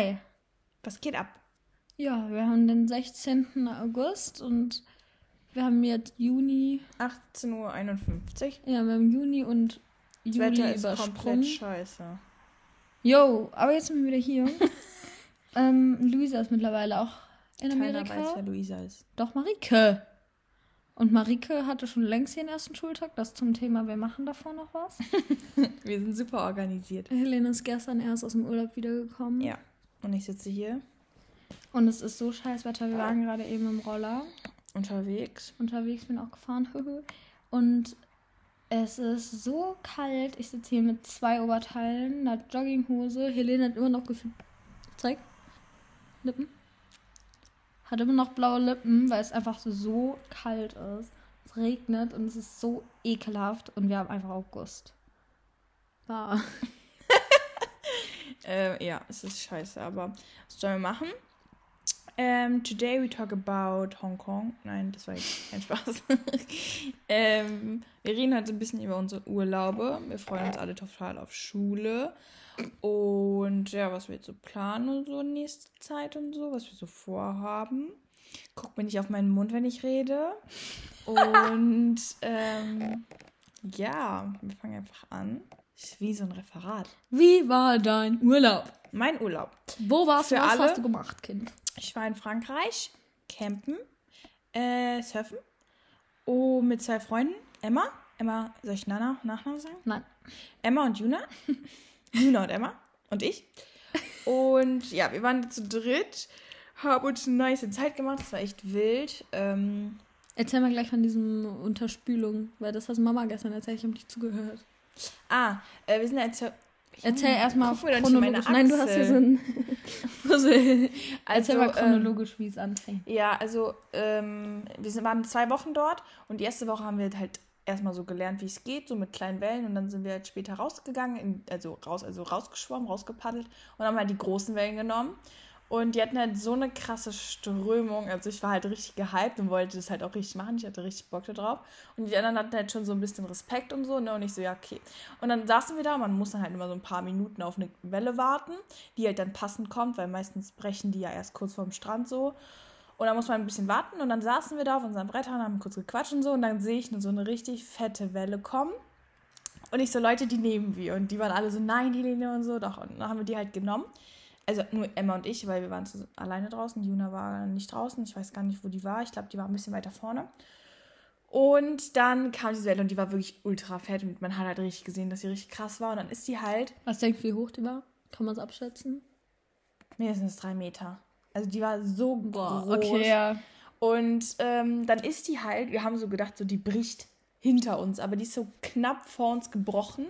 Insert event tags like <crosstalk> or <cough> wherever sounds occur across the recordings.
Hi. Was geht ab? Ja, wir haben den 16. August und wir haben jetzt Juni. 18.51 Uhr. Ja, wir haben Juni und Das Juli Wetter ist übersprungen. komplett scheiße. Jo, aber jetzt sind wir wieder hier. <laughs> ähm, Luisa ist mittlerweile auch in Keiner Amerika. weiß, wer Luisa ist. Doch, Marike. Und Marike hatte schon längst ihren ersten Schultag. Das zum Thema, wir machen davor noch was. <laughs> Wir sind super organisiert. Helene ist gestern erst aus dem Urlaub wiedergekommen. Ja. Und ich sitze hier Und es ist so scheiß Wetter. Wir waren gerade eben im Roller unterwegs. unterwegs, bin auch gefahren. <laughs> Und es ist so kalt. Ich sitze hier mit zwei Oberteilen, einer Jogginghose. Helene hat immer noch gefühlt. Zeig. Lippen. Hat immer noch blaue Lippen, weil es einfach so kalt ist. Es regnet und es ist so ekelhaft. Und wir haben einfach August. War. Äh, ja, es ist scheiße, aber was sollen wir machen? Ähm, today we talk about Hong Kong. Nein, das war jetzt kein Spaß. <laughs> ähm, wir reden heute ein bisschen über unsere Urlaube. Wir freuen uns alle total auf Schule. Und ja, was wir jetzt so planen und so nächste Zeit und so, was wir so vorhaben. Guck mir nicht auf meinen Mund, wenn ich rede. <laughs> Und ähm, ja, wir fangen einfach an. Wie so ein Referat. Wie war dein Urlaub? Mein Urlaub. Wo warst du? Für Was alle? hast du gemacht, Kind? Ich war in Frankreich, campen, äh, surfen. Oh, mit zwei Freunden. Emma. Emma, soll ich Nana Nachnamen sagen? Nein. Emma und Juna. <laughs> Juna und Emma. Und ich. Und ja, wir waren zu dritt, haben uns eine nice Zeit gemacht. Das war echt wild. Ähm, Erzähl mal gleich von diesem Unterspülung, weil das hast Mama gestern erzählt, ich habe nicht zugehört. Ah, äh, wir sind jetzt. Erzähl erstmal in meine chronologisch. Nein, du hast hier so ein <laughs> Puzzle. Erzähl mal ähm, chronologisch, wie es anfängt. Ja, also ähm, wir sind, waren zwei Wochen dort und die erste Woche haben wir halt erstmal so gelernt, wie es geht, so mit kleinen Wellen und dann sind wir halt später rausgegangen, in, also raus, also rausgeschwommen, rausgepaddelt und haben halt die großen Wellen genommen. Und die hatten halt so eine krasse Strömung. Also ich war halt richtig gehypt und wollte das halt auch richtig machen. Ich hatte richtig Bock da drauf. Und die anderen hatten halt schon so ein bisschen Respekt und so. Ne? Und ich so, ja, okay. Und dann saßen wir da. Man muss dann halt immer so ein paar Minuten auf eine Welle warten, die halt dann passend kommt, weil meistens brechen die ja erst kurz vorm Strand so. Und dann muss man ein bisschen warten und dann saßen wir da auf unseren Brettern, haben kurz gequatscht und so und dann sehe ich nur so eine richtig fette Welle kommen. Und ich so, Leute, die nehmen wir. Und die waren alle so, nein, Helene und so. Doch, und dann haben wir die halt genommen. Also nur Emma und ich, weil wir waren alleine draußen. Juna war nicht draußen. Ich weiß gar nicht, wo die war. Ich glaube, die war ein bisschen weiter vorne. Und dann kam diese Welle und die war wirklich ultra fett. Und man hat halt richtig gesehen, dass sie richtig krass war. Und dann ist sie halt Was denkst du, wie hoch die war? Kann man es abschätzen? mindestens drei Meter. Also die war so groß. ja. Und ähm, dann ist die halt, wir haben so gedacht, so die bricht hinter uns, aber die ist so knapp vor uns gebrochen.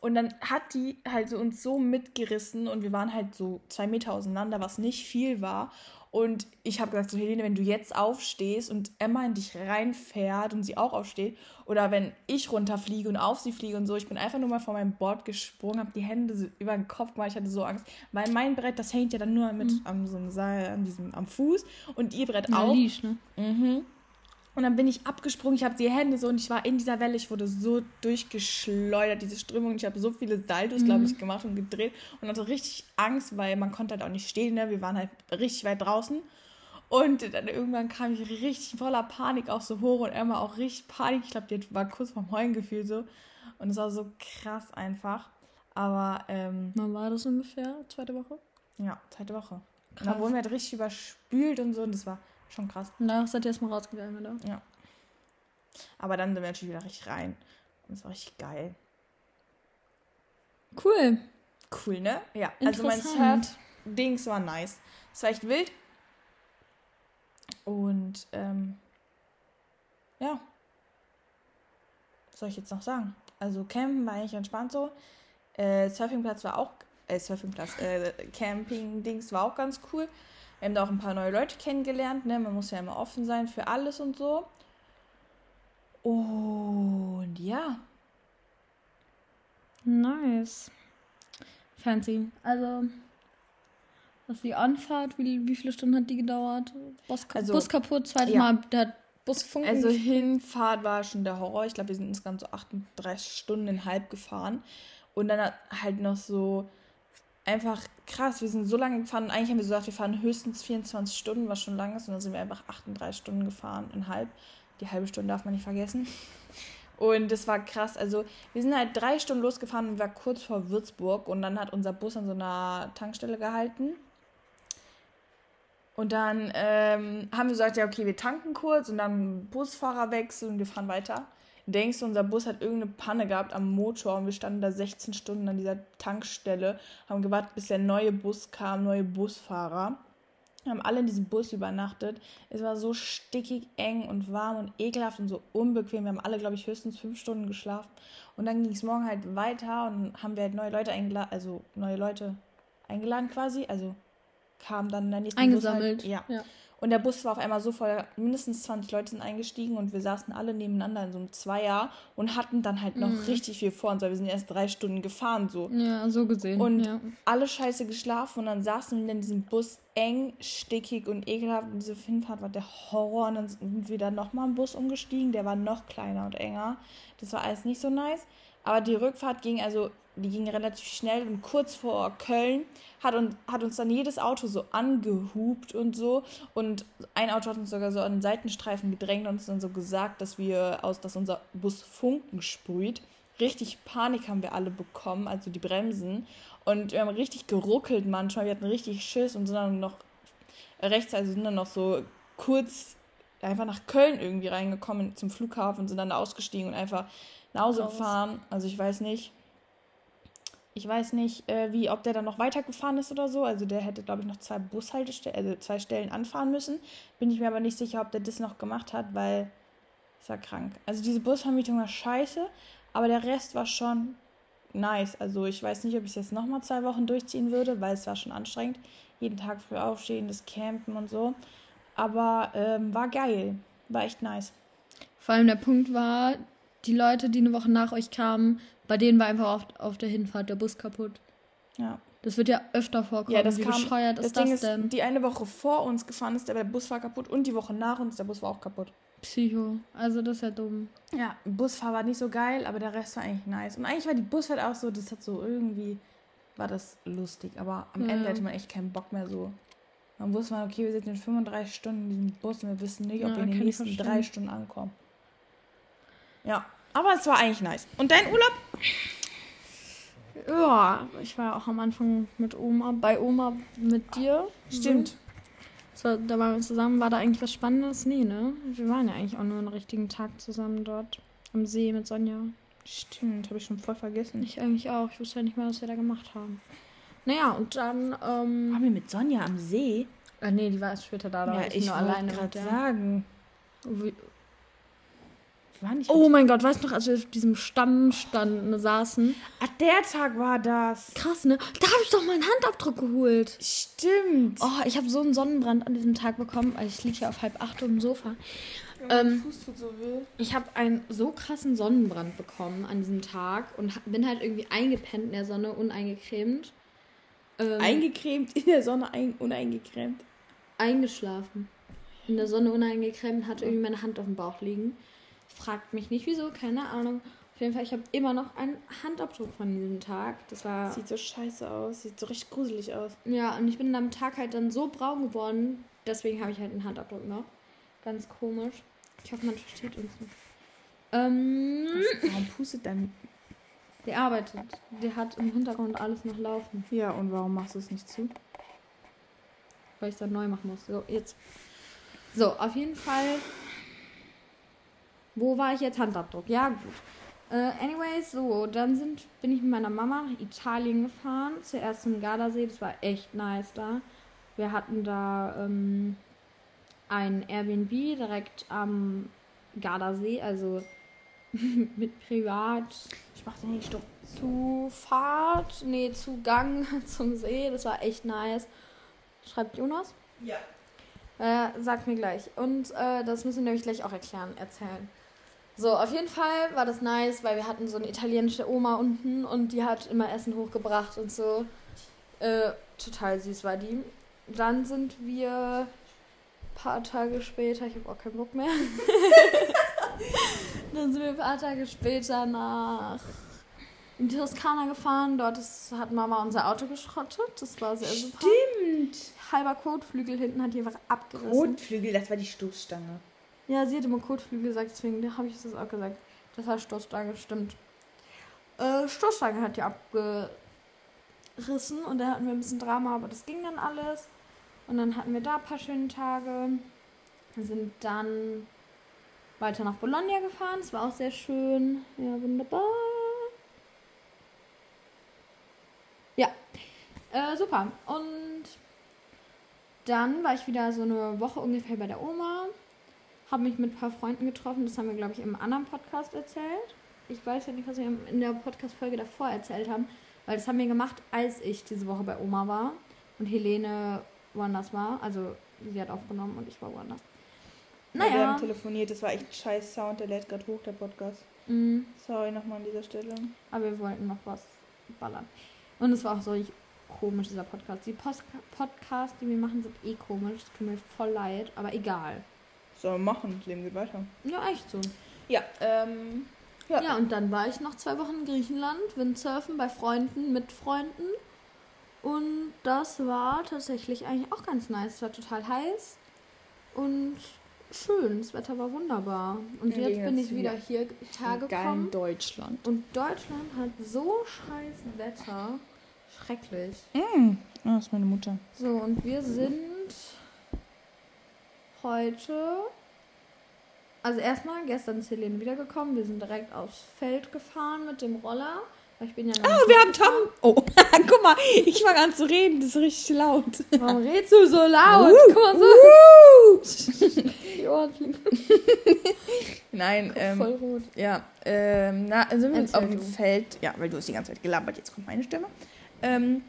Und dann hat die halt so uns so mitgerissen und wir waren halt so zwei Meter auseinander, was nicht viel war. Und ich habe gesagt, so Helene, wenn du jetzt aufstehst und Emma in dich reinfährt und sie auch aufsteht, oder wenn ich runterfliege und auf sie fliege und so, ich bin einfach nur mal vor meinem Board gesprungen, habe die Hände so über den Kopf gemacht, ich hatte so Angst, weil mein Brett, das hängt ja dann nur mit am so einem Seil, an diesem, am Fuß und ihr Brett auch. Leash, ne? Mhm. Und dann bin ich abgesprungen, ich habe die Hände so und ich war in dieser Welle, ich wurde so durchgeschleudert, diese Strömung. Ich habe so viele Saltos, glaube ich, gemacht und gedreht und hatte richtig Angst, weil man konnte halt auch nicht stehen, ne? wir waren halt richtig weit draußen. Und dann irgendwann kam ich richtig voller Panik auch so hoch und Emma auch richtig Panik. Ich glaube, die war kurz vorm Heulen gefühlt so. Und es war so krass einfach. Aber ähm, Wann war das ungefähr? Zweite Woche? ja, zweite Woche. Und Krass. dann wurden wir halt richtig überspült und so und das war schon krass. Und danach seid ihr erstmal rausgegangen, oder? Ja. Aber dann sind wir natürlich wieder richtig rein. Und das war richtig geil. Cool. Cool, ne? Ja, also mein. Surf-Dings war nice. Es war echt wild. Und, ähm, ja. Was soll ich jetzt noch sagen? Also, Campen war eigentlich entspannt so. Äh, Surfingplatz war auch, äh, Surfingplatz, äh, Camping-Dings war auch ganz cool. Wir haben da auch ein paar neue Leute kennengelernt, ne? Man muss ja immer offen sein für alles und so. Und ja, Nice. Fancy. Also, was die Anfahrt, wie, wie viele Stunden hat die gedauert? Bus, Also, Bus kaputt, zweites ja. Mal der Bus funken. Also Hinfahrt war schon der Horror. Ich glaube, wir sind insgesamt so 38 Stunden halb gefahren. Und dann halt noch so einfach krass. Wir sind so lange gefahren. Eigentlich haben wir gesagt, wir fahren höchstens 24 Stunden, was schon lang ist. Und dann sind wir einfach 38 Stunden gefahren, und halb. Die halbe Stunde darf man nicht vergessen. Und das war krass. Also, wir sind halt drei Stunden losgefahren und war kurz vor Würzburg. Und dann hat unser Bus an so einer Tankstelle gehalten. Und dann ähm, haben wir gesagt, ja, okay, wir tanken kurz und dann Busfahrer wechseln und wir fahren weiter. Denkst du, unser Bus hat irgendeine Panne gehabt am Motor und wir standen da 16 Stunden an dieser Tankstelle, haben gewartet, bis der neue Bus kam, neue Busfahrer. Wir haben alle in diesem Bus übernachtet. Es war so stickig, eng und warm und ekelhaft und so unbequem. Wir haben alle, glaube ich, höchstens fünf Stunden geschlafen. Und dann ging es morgen halt weiter und haben wir halt neue Leute eingeladen, also neue Leute eingeladen quasi. Also kam dann in der nächsten Eingesammelt. Bus halt, ja. ja. Und der Bus war auf einmal so voll, mindestens 20 Leute sind eingestiegen und wir saßen alle nebeneinander in so einem Zweier und hatten dann halt noch mhm. richtig viel vor uns, weil wir sind erst drei Stunden gefahren so. Ja, so gesehen. Und ja. alle scheiße geschlafen und dann saßen wir in diesem Bus eng, stickig und ekelhaft. Und diese Hinfahrt war der Horror. Und dann sind wir dann nochmal im Bus umgestiegen, der war noch kleiner und enger. Das war alles nicht so nice. Aber die Rückfahrt ging also die ging relativ schnell und kurz vor Köln hat, und, hat uns dann jedes Auto so angehupt und so. Und ein Auto hat uns sogar so an den Seitenstreifen gedrängt und uns dann so gesagt, dass wir aus, dass unser Bus Funken sprüht. Richtig Panik haben wir alle bekommen, also die Bremsen. Und wir haben richtig geruckelt manchmal. Wir hatten richtig Schiss und sind dann noch rechts, also sind dann noch so kurz einfach nach Köln irgendwie reingekommen zum Flughafen und sind dann ausgestiegen und einfach nach Hause gefahren. Also ich weiß nicht ich weiß nicht, äh, wie, ob der dann noch weitergefahren ist oder so. Also der hätte, glaube ich, noch zwei Bushaltestellen, also zwei Stellen anfahren müssen. Bin ich mir aber nicht sicher, ob der das noch gemacht hat, weil ist ja krank. Also diese Busvermietung war scheiße, aber der Rest war schon nice. Also ich weiß nicht, ob ich es jetzt nochmal zwei Wochen durchziehen würde, weil es war schon anstrengend. Jeden Tag früh aufstehen, das Campen und so. Aber ähm, war geil. War echt nice. Vor allem der Punkt war, die Leute, die eine Woche nach euch kamen, bei denen war einfach auf, auf der Hinfahrt der Bus kaputt. Ja. Das wird ja öfter vorkommen. Ja, das Wie kam, bescheuert ist das, Ding das denn? Ist, die eine Woche vor uns gefahren ist, der Bus war kaputt und die Woche nach uns, der Bus war auch kaputt. Psycho. Also das ist ja dumm. Ja, Busfahrer war nicht so geil, aber der Rest war eigentlich nice. Und eigentlich war die Busfahrt auch so, das hat so irgendwie, war das lustig. Aber am ja. Ende hatte man echt keinen Bock mehr so. Man wusste man, okay, wir sind in 35 Stunden in diesem Bus und wir wissen nicht, ob ja, wir in den nächsten drei Stunden ankommen. Ja, aber es war eigentlich nice. Und dein Urlaub? Ja, ich war auch am Anfang mit Oma, bei Oma mit dir. Stimmt. So, war, da waren wir zusammen. War da eigentlich was Spannendes? Nee, ne? Wir waren ja eigentlich auch nur einen richtigen Tag zusammen dort am See mit Sonja. Stimmt, habe ich schon voll vergessen. Ich eigentlich auch. Ich wusste ja nicht mehr, was wir da gemacht haben. Naja, und dann. Ähm, waren wir mit Sonja am See? Äh, nee, die war erst später da. Da ja, ich, ich nur alleine gerade sagen. Wie, war nicht. Oh mein Gott, weißt du noch, als wir auf diesem Stammstand ne, saßen? Ah, der Tag war das. Krass, ne? Da habe ich doch meinen Handabdruck geholt. Stimmt. Oh, ich habe so einen Sonnenbrand an diesem Tag bekommen, weil ich liege hier auf halb acht im Sofa. Ja, ähm, Fuß tut so weh. Ich habe einen so krassen Sonnenbrand bekommen an diesem Tag und bin halt irgendwie eingepennt in der Sonne, uneingecremt. Ähm, eingecremt in der Sonne, ein, uneingecremt. Eingeschlafen. In der Sonne uneingecremt, hatte irgendwie meine Hand auf dem Bauch liegen. Fragt mich nicht wieso, keine Ahnung. Auf jeden Fall, ich habe immer noch einen Handabdruck von diesem Tag. Das war. Sieht so scheiße aus, sieht so richtig gruselig aus. Ja, und ich bin am Tag halt dann so braun geworden. Deswegen habe ich halt einen Handabdruck noch. Ganz komisch. Ich hoffe, man versteht uns nicht. Ähm, warum pustet dein. Der arbeitet. Der hat im Hintergrund alles noch laufen. Ja, und warum machst du es nicht zu? Weil ich es dann neu machen muss. So, jetzt. So, auf jeden Fall wo war ich jetzt? Handabdruck. Ja, gut. Äh, anyways, so, dann sind, bin ich mit meiner Mama nach Italien gefahren. Zuerst zum Gardasee. Das war echt nice da. Wir hatten da ähm, ein Airbnb direkt am Gardasee, also <laughs> mit Privat. Ich mach den nicht stopp. Zu Fahrt, nee, zu Gang <laughs> zum See. Das war echt nice. Schreibt Jonas? Ja. Äh, sagt mir gleich. Und äh, das müssen wir euch gleich auch erklären, erzählen. So, auf jeden Fall war das nice, weil wir hatten so eine italienische Oma unten und die hat immer Essen hochgebracht und so. Äh, total süß war die. Dann sind wir ein paar Tage später, ich habe auch keinen Bock mehr. <laughs> Dann sind wir ein paar Tage später nach in die Toskana gefahren. Dort ist, hat Mama unser Auto geschrottet. Das war sehr super. Stimmt. Halber Kotflügel hinten hat die einfach abgerissen. Kotflügel, das war die Stoßstange. Ja, sie hat immer Kotflügel gesagt, deswegen habe ich das auch gesagt. Das war Stoßstange, stimmt. Äh, Stoßstange hat die abgerissen und da hatten wir ein bisschen Drama, aber das ging dann alles. Und dann hatten wir da ein paar schöne Tage. Wir sind dann weiter nach Bologna gefahren. Das war auch sehr schön. Ja, wunderbar. Ja, äh, super. Und dann war ich wieder so eine Woche ungefähr bei der Oma. Habe mich mit ein paar Freunden getroffen. Das haben wir, glaube ich, im anderen Podcast erzählt. Ich weiß ja nicht, was wir in der Podcast-Folge davor erzählt haben. Weil das haben wir gemacht, als ich diese Woche bei Oma war. Und Helene woanders war. Also sie hat aufgenommen und ich war woanders. Ja, wir Naja. haben telefoniert, das war echt scheiß Sound, der lädt gerade hoch, der Podcast. Mhm. Sorry nochmal an dieser Stelle. Aber wir wollten noch was ballern. Und es war auch so komisch, dieser Podcast. Die Post Podcasts, die wir machen, sind eh komisch. Es tut mir voll leid, aber egal. So, machen, das Leben geht weiter. Ja, echt so. Ja, ähm. Ja. Ja, und dann war ich noch zwei Wochen in Griechenland, Windsurfen bei Freunden, mit Freunden. Und das war tatsächlich eigentlich auch ganz nice. Es war total heiß und schön. Das Wetter war wunderbar. Und Ja, jetzt bin ich wieder hier hergekommen. Deutschland. Und Deutschland hat so scheiß Wetter. Schrecklich. Mm. Ah, das ist meine Mutter. So, und wir sind heute. Also erstmal, gestern ist Helene wiedergekommen. Wir sind direkt aufs Feld gefahren mit dem Roller. Weil ich bin ja Ah, nicht wir haben. Tom. Oh, <laughs> guck mal, ich fange an zu reden, das ist richtig laut. Warum redest du so laut? Uh, Guck mal so. uh. <laughs> Die Ohren fliegen <laughs> Nein, ähm, voll rot. ja, ähm, na, sind wir Erzähl auf dem. Feld, ja, weil du hast die ganze Zeit gelabert, jetzt kommt meine Stimme, ähm,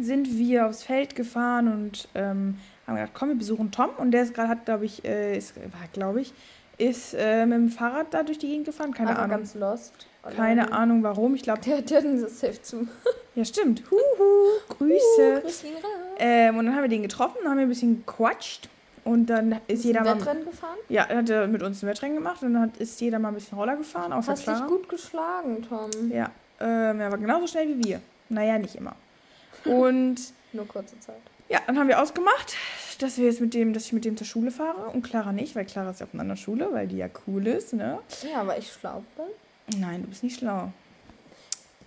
sind wir aufs Feld gefahren und ähm, haben gedacht, komm, wir besuchen Tom und der ist gerade, hat, glaube ich, äh, ist, war, glaube ich, ist äh, mit dem Fahrrad da durch die Gegend gefahren, keine Einfach Ahnung. ganz lost. Keine. Ahnung warum, ich glaube, Der, hat das safe zu. <laughs> ja stimmt, huhu, Grüße. Grüß ihn raus. Ähm, und dann haben wir den getroffen, haben wir ein bisschen gequatscht und dann ist Bist jeder du mal... Wettrennen gefahren? Ja, er hat er mit uns ein Wettrennen gemacht und dann hat, ist jeder mal ein bisschen Roller gefahren, außer Hast Clara. dich gut geschlagen, Tom. Ja, ähm, er war genauso schnell wie wir. Naja, nicht immer. Und <laughs> Nur kurze Zeit. ja, dann haben wir ausgemacht, dass wir jetzt mit dem, dass ich mit dem zur Schule fahre und Clara nicht, weil Clara ist ja auf einer anderen Schule, weil die ja cool ist, ne? Ja, aber ich schlau bin. Nein, du bist nicht schlau.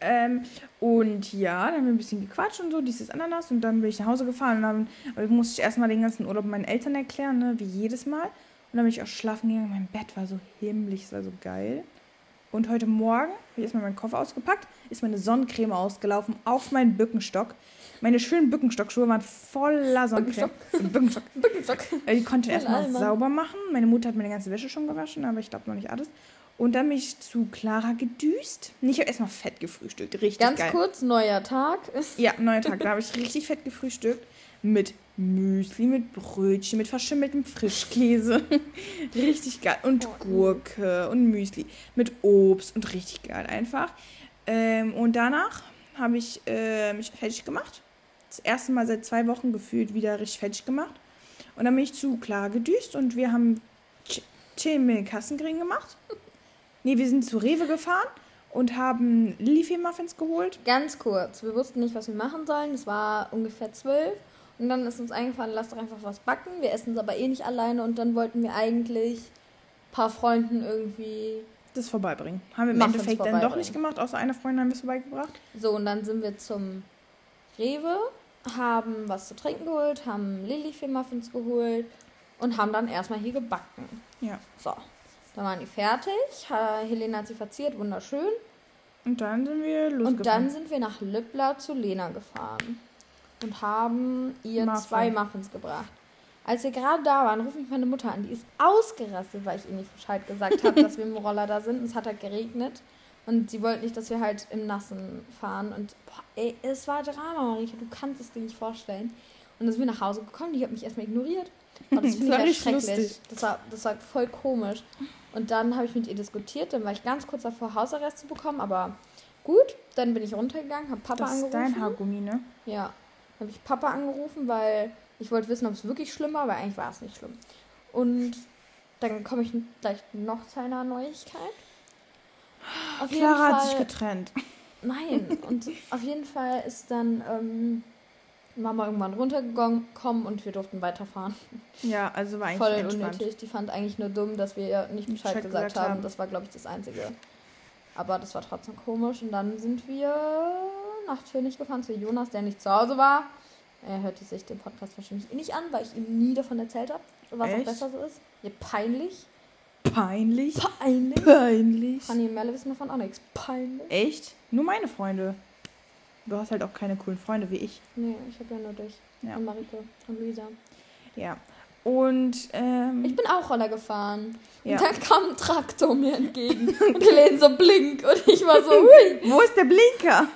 Ähm, und ja, dann haben wir ein bisschen gequatscht und so, dieses Ananas und dann bin ich nach Hause gefahren und dann aber musste ich erstmal den ganzen Urlaub meinen Eltern erklären, ne, wie jedes Mal. Und dann bin ich auch schlafen gegangen, mein Bett war so himmlisch, es war so geil. Und heute Morgen habe ich erstmal meinen Koffer ausgepackt, ist meine Sonnencreme ausgelaufen auf meinen Bückenstock. Meine schönen Bückenstockschuhe waren voller Sonnencreme. Bückenstock. <laughs> Bückenstock. Äh, Die konnte ich erstmal sauber machen. Meine Mutter hat meine ganze Wäsche schon gewaschen, aber ich glaube noch nicht alles. Und dann bin ich zu Clara gedüst. Ich habe erstmal fett gefrühstückt. Richtig Ganz geil. kurz, neuer Tag. <laughs> Ja, neuer Tag. Da habe ich richtig fett gefrühstückt. Mit Müsli, mit Brötchen, mit verschimmeltem Frischkäse. <laughs> richtig geil. Und Oh, Gurke und Müsli. Mit Obst und richtig geil einfach. Ähm, und danach habe ich äh, mich fertig gemacht. Das erste Mal seit zwei Wochen gefühlt wieder richtig fertig gemacht. Und dann bin ich zu Clara gedüst und wir haben Ch- Chili mit Kassengring gemacht. Nee, wir sind zu Rewe gefahren und haben Lillifee-Muffins geholt. Ganz kurz. Wir wussten nicht, was wir machen sollen. Es war ungefähr zwölf. Und dann ist uns eingefallen, lass doch einfach was backen. Wir essen es aber eh nicht alleine. Und dann wollten wir eigentlich ein paar Freunden irgendwie. das vorbeibringen. Haben wir im Muffins Endeffekt dann doch nicht gemacht, außer einer Freundin haben wir es vorbeigebracht. So, und dann sind wir zum Rewe, haben was zu trinken geholt, haben Lillifee-Muffins geholt und haben dann erstmal hier gebacken. Ja. So, dann waren die fertig. Helene hat sie verziert, wunderschön. Und dann sind wir losgefahren. Und dann sind wir nach Lippla zu Lena gefahren und haben ihr Muffin. zwei Muffins gebracht. Als wir gerade da waren, ruft mich meine Mutter an. Die ist ausgerastet, weil ich ihr nicht Bescheid gesagt habe, <laughs> dass wir im Roller da sind. Es hat halt geregnet. Und sie wollte nicht, dass wir halt im Nassen fahren. Und boah, ey, es war Drama, Marika. Du kannst es dir nicht vorstellen. Und dann sind wir nach Hause gekommen. Die hat mich erstmal ignoriert. Oh, das <laughs> finde ich richtig schrecklich. lustig. Das war, das war voll komisch. Und dann habe ich mit ihr diskutiert. Dann war ich ganz kurz davor, Hausarrest zu bekommen. Aber gut, dann bin ich runtergegangen, habe Papa das ist angerufen. dein Haargummi, ne? Ja, habe ich Papa angerufen, weil ich wollte wissen, ob es wirklich schlimm war, aber eigentlich war es nicht schlimm. Und dann komme ich gleich noch zu einer Neuigkeit. Auf Clara hat sich Fall, getrennt. Nein. Und auf jeden Fall ist dann ähm, Mama irgendwann runtergekommen und wir durften weiterfahren. Ja, also war eigentlich Voll entspannt. unnötig. Die fand eigentlich nur dumm, dass wir ihr nicht Bescheid, Bescheid gesagt, haben. haben. Das war, glaube ich, das Einzige. Aber das war trotzdem komisch. Und dann sind wir nach König gefahren zu Jonas, der nicht zu Hause war. Er hörte sich den Podcast wahrscheinlich eh nicht an, weil ich ihm nie davon erzählt habe, was auch Echt? besser so ist. Ja, peinlich. Peinlich. Peinlich. Peinlich. Fanny und Merle wissen davon auch nichts. Peinlich. Echt? Nur meine Freunde. Du hast halt auch keine coolen Freunde wie ich. Nee, ich habe ja nur dich. Ja. Und Marike und Luisa. Ja. Und, ähm. Ich bin auch Roller gefahren. Ja. Und dann kam ein Traktor mir entgegen. und Helene so blink. Und ich war so, hui. Wo ist der Blinker?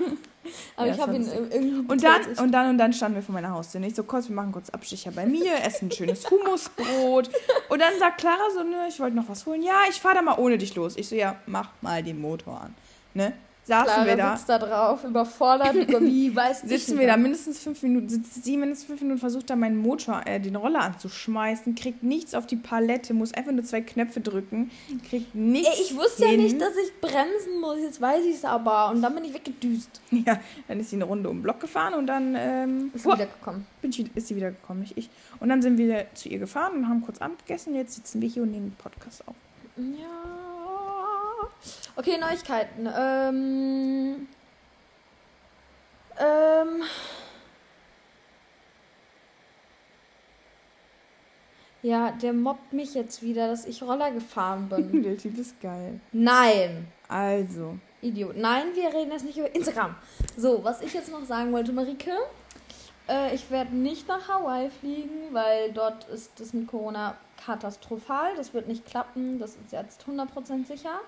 Aber Ja, ich habe ihn irgendwie. Und dann, und dann und dann standen wir vor meiner Haustür. Ich so, kurz, wir machen kurz Abstecher bei mir, essen ein schönes Hummusbrot. Und dann sagt Clara so, ne, ich wollte noch was holen. Ja, ich fahre da mal ohne dich los. Ich so, ja, mach mal den Motor an. Ne? Saßen Clara wir da. sitzt da drauf, überfordert, <laughs> über wie weiß ich Sitzen wir da mindestens fünf Minuten, sitzt sie mindestens fünf Minuten, versucht da meinen Motor, äh, den Roller anzuschmeißen, kriegt nichts auf die Palette, muss einfach nur zwei Knöpfe drücken, kriegt nichts. Ey, ich wusste ja hin. nicht, dass ich bremsen muss. Jetzt weiß ich es aber. Und dann bin ich weggedüst. Ja, dann ist sie eine Runde um den Block gefahren und dann ähm, Ist Uah, wiedergekommen. bin ich, ist sie wiedergekommen, nicht ich. Und dann sind wir zu ihr gefahren und haben kurz Abend gegessen. Jetzt sitzen wir hier und nehmen den Podcast auf. Ja. Okay, Neuigkeiten. Ähm. Ähm. Ja, der mobbt mich jetzt wieder, dass ich Roller gefahren bin. <laughs> Der Typ ist geil. Nein. Also, Idiot. Nein, wir reden jetzt nicht über Instagram. So, was ich jetzt noch sagen wollte, Marike. Äh, ich werde nicht nach Hawaii fliegen, weil dort ist es mit Corona katastrophal. Das wird nicht klappen. Das ist jetzt 100% sicher.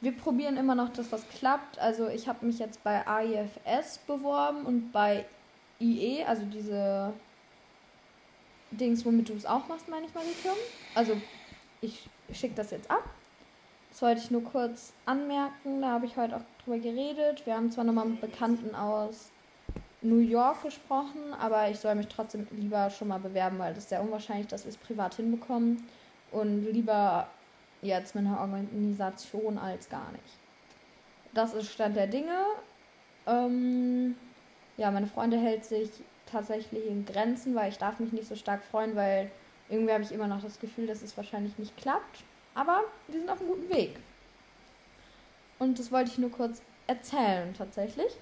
Wir probieren immer noch, dass was klappt. Also ich habe mich jetzt bei AIFS beworben und bei IE, also diese Dings, womit du es auch machst, meine ich, Marike. Also ich schicke das jetzt ab. Das wollte ich nur kurz anmerken. Da habe ich heute auch drüber geredet. Wir haben zwar nochmal mit Bekannten aus New York gesprochen, aber ich soll mich trotzdem lieber schon mal bewerben, weil das ist sehr unwahrscheinlich, dass wir es privat hinbekommen. Und lieber jetzt mit einer Organisation als gar nicht. Das ist Stand der Dinge. Ähm, ja, meine Freunde hält sich tatsächlich in Grenzen, weil ich darf mich nicht so stark freuen, weil irgendwie habe ich immer noch das Gefühl, dass es wahrscheinlich nicht klappt. Aber wir sind auf einem guten Weg. Und das wollte ich nur kurz erzählen, tatsächlich.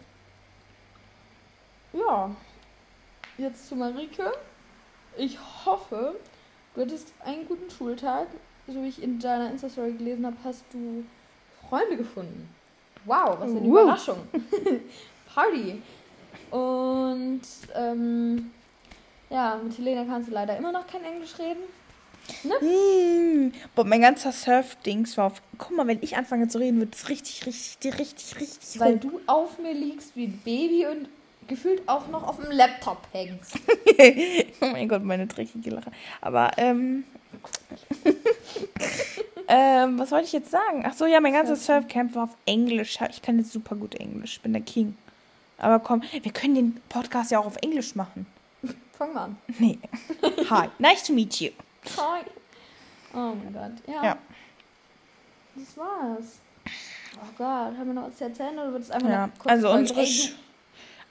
Ja, jetzt zu Marike. Ich hoffe, du hattest einen guten Schultag. So wie ich in deiner Insta-Story gelesen habe, hast du Freunde gefunden. Wow, was für eine Wow. Überraschung. <laughs> Party. Und ähm, ja, mit Helena kannst du leider immer noch kein Englisch reden. hm, boah, mein ganzer Surf-Dings war auf. Guck mal, wenn ich anfange zu reden, wird es richtig, richtig, richtig, richtig Weil hoch. du auf mir liegst wie ein Baby und gefühlt auch noch auf dem Laptop hängst. <laughs> oh mein Gott, meine dreckige Lache. Aber, ähm. <laughs> ähm, was wollte ich jetzt sagen? Ach so, ja, mein ganzes Surfcamp war auf Englisch. Ich kann jetzt super gut Englisch. Ich bin der King. Aber komm, wir können den Podcast ja auch auf Englisch machen. Fang mal an. Nee. Hi, <laughs> nice to meet you. Hi. Oh mein Gott. Ja. Ja. Das war's. Oh Gott, haben wir noch was zu erzählen oder wird es einfach Ja, kurze also unsere. Sch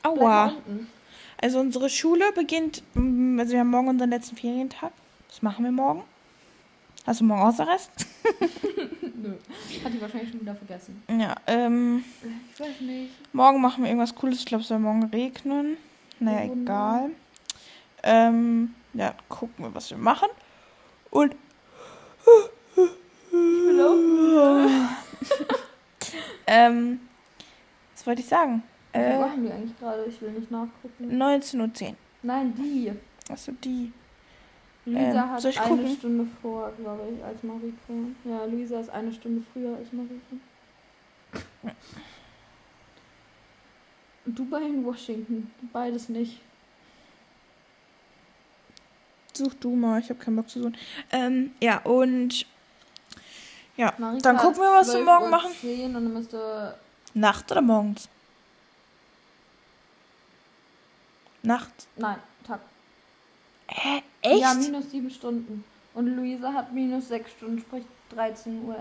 Aua. Also unsere Schule beginnt, mm, also wir haben morgen unseren letzten Ferientag. Was machen wir morgen? Hast du morgen Hausarrest? Nö. <laughs> Hat die wahrscheinlich schon wieder vergessen. Ja, ähm, Ich weiß nicht. morgen machen wir irgendwas Cooles. Ich glaube, es soll morgen regnen. Naja, Oh, egal. Ähm, ja, gucken wir, was wir machen. Und Ich auch. <laughs> ähm, was wollte ich sagen? Was Äh, machen die eigentlich gerade? Ich will nicht nachgucken. 19.10 Uhr. Nein, die. Achso, die. Luisa Ähm, hat eine gucken? Stunde vor, glaube ich, als Marike. Ja, Luisa ist eine Stunde früher als Marike. Dubai und Washington. Beides nicht. Such du mal, ich habe keinen Bock zu suchen. Ähm, ja, und ja, Marika dann gucken wir, was wir morgen 12:10 machen. Und dann müsste. Nacht oder morgens? Nacht. Nein, Tag. Hä? Echt? Ja, minus sieben Stunden. Und Luisa hat minus sechs Stunden, sprich 13.11 Uhr.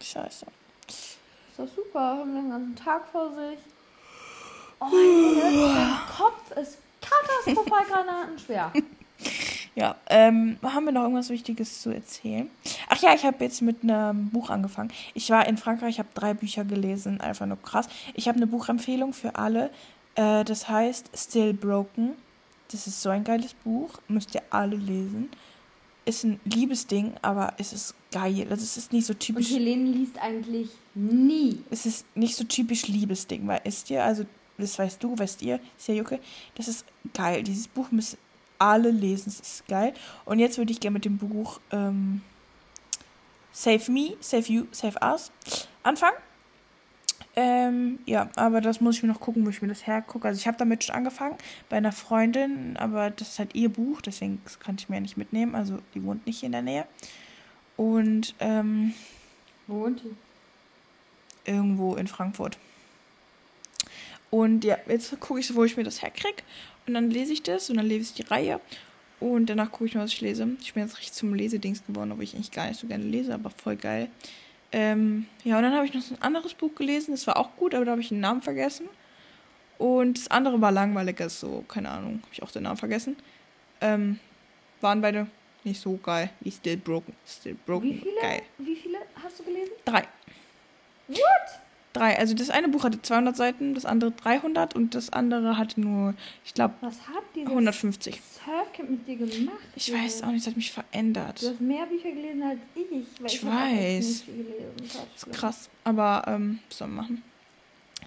Scheiße. Ist doch super. Haben den ganzen Tag vor sich. Oh mein Kopf ist katastrophal <laughs> granatenschwer. Ja, ähm, haben wir noch irgendwas Wichtiges zu erzählen? Ach ja, ich habe jetzt mit einem Buch angefangen. Ich war in Frankreich, ich habe drei Bücher gelesen, einfach nur krass. Ich habe eine Buchempfehlung für alle. Äh, das heißt Still Broken. Das ist so ein geiles Buch, müsst ihr alle lesen. Ist ein Liebesding, aber es ist geil. Also es ist nicht so Und typisch. Helene liest eigentlich nie. Es ist nicht so typisch Liebesding, weil ist ihr, also das weißt du, weißt ihr, ist ja Jucke, das ist geil. Dieses Buch müssen alle lesen, es ist geil. Und jetzt würde ich gerne mit dem Buch ähm, Save Me, Save You, Save Us anfangen. Ähm, ja, aber das muss ich mir noch gucken, wo ich mir das hergucke. Also ich habe damit schon angefangen bei einer Freundin, aber das ist halt ihr Buch, deswegen kann ich mir ja nicht mitnehmen. Also die wohnt nicht hier in der Nähe. Und ähm, Wo wohnt die? irgendwo in Frankfurt. Und ja, jetzt gucke ich, wo ich mir das herkriege. Und dann lese ich das und dann lese ich die Reihe. Und danach gucke ich mal, was ich lese. Ich bin jetzt richtig zum Lesedings geworden, obwohl ich eigentlich gar nicht so gerne lese, aber voll geil. Ähm, ja, und dann habe ich noch so ein anderes Buch gelesen. Das war auch gut, aber da habe ich den Namen vergessen. Und das andere war langweiliger, so, keine Ahnung, habe ich auch den Namen vergessen. Ähm, waren beide nicht so geil wie Still Broken. Still Broken, Wie viele, geil. wie viele hast du gelesen? Drei. What? Drei. Also das eine Buch hatte 200 Seiten, das andere 300 und das andere hatte nur, ich glaube, Was hat dieses 150. Surfcamp mit dir gemacht? Ich weiß auch nicht, es hat mich verändert. Du hast mehr Bücher gelesen als ich. Weil Ich auch echt weiß. Nicht viel gelesen. Das ist krass. Aber, ähm, was soll man machen?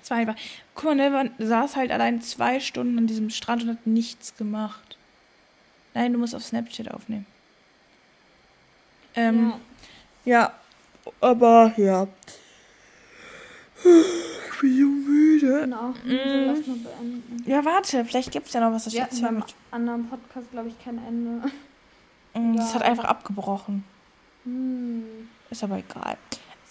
Es war. Guck mal, ne, man saß halt allein zwei Stunden an diesem Strand und hat nichts gemacht. Nein, du musst auf Snapchat aufnehmen. Ähm, ja. ja. aber ja. Ich bin so müde. Genau. Also lass mal beenden. Ja, warte, vielleicht gibt es ja noch was, das ich erzählen beim möchte. anderen Podcast, glaube ich, kein Ende. <laughs> Mm, Das hat einfach abgebrochen. Hm. Ist aber egal.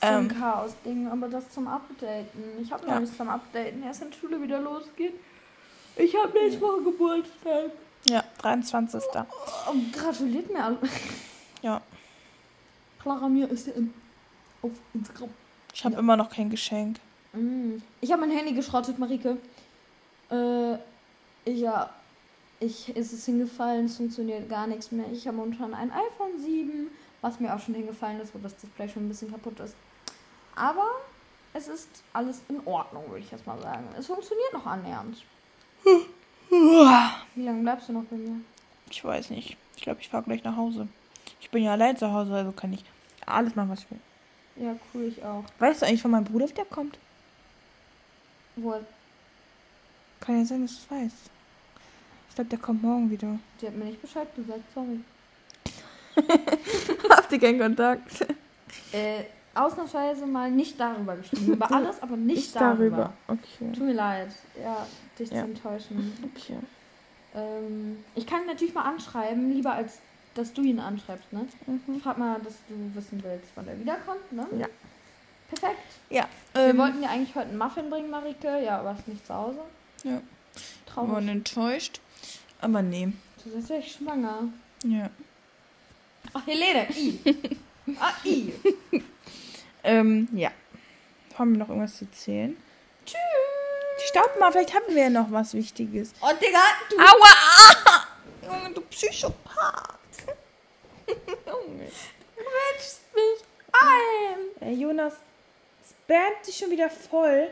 So ein Ähm. Chaos-Ding, aber das zum Updaten. Ich habe noch Ja. nichts zum Updaten, erst wenn Schule wieder losgeht. Ich habe nächste Woche Geburtstag. Ja, 23. Oh, gratuliert mir alle. Ja. Clara mir ist ja in, auf Instagram. Ich habe Ja. immer noch kein Geschenk. Mm. Ich habe mein Handy geschrottet, Marike. Äh, ja. Ich, ist es hingefallen, es funktioniert gar nichts mehr. Ich habe momentan ein iPhone 7, was mir auch schon hingefallen ist, wo das Display schon ein bisschen kaputt ist. Aber es ist alles in Ordnung, würde ich jetzt mal sagen. Es funktioniert noch annähernd. <laughs> Wie lange bleibst du noch bei mir? Ich weiß nicht. Ich glaube, ich fahre gleich nach Hause. Ich bin ja allein zu Hause, also kann ich alles machen, was ich will. Ja, cool, ich auch. Weißt du eigentlich von meinem Bruder, der kommt? Wo, Kann ja sein, dass du es weißt. Ich glaube, der kommt morgen wieder. die hat mir nicht Bescheid gesagt, sorry. <laughs> Habt ihr keinen Kontakt? <laughs> Äh, ausnahmsweise mal nicht darüber geschrieben. Über <laughs> alles, aber nicht, darüber. Okay. Tut mir leid, ja, dich Ja. zu enttäuschen. Okay. Ähm, ich kann natürlich mal anschreiben, lieber als dass du ihn anschreibst, ne? Mhm. Frag mal, dass du wissen willst, wann er wiederkommt, ne? Ja. Perfekt. Ja. Wir Ähm, wollten dir eigentlich heute einen Muffin bringen, Marike, ja, aber ist nicht zu Hause. Ja. waren Traurig. enttäuscht. Aber nee. Du bist echt schwanger. Ja. Ach, Helene, I. <laughs> ah, I. Ähm, ja. Haben wir noch irgendwas zu erzählen? Tschüss. Stopp mal, vielleicht haben wir ja noch was Wichtiges. Oh, Digga, du. Aua! Junge, du Psychopath. Junge. quetschst mich ein. Ey, Jonas, spammt dich schon wieder voll.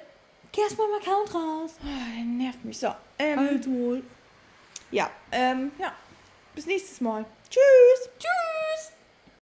Geh erst mal im Account raus. Der nervt mich so. Ähm, Also. ja, ähm, ja. Bis nächstes Mal. Tschüss. Tschüss.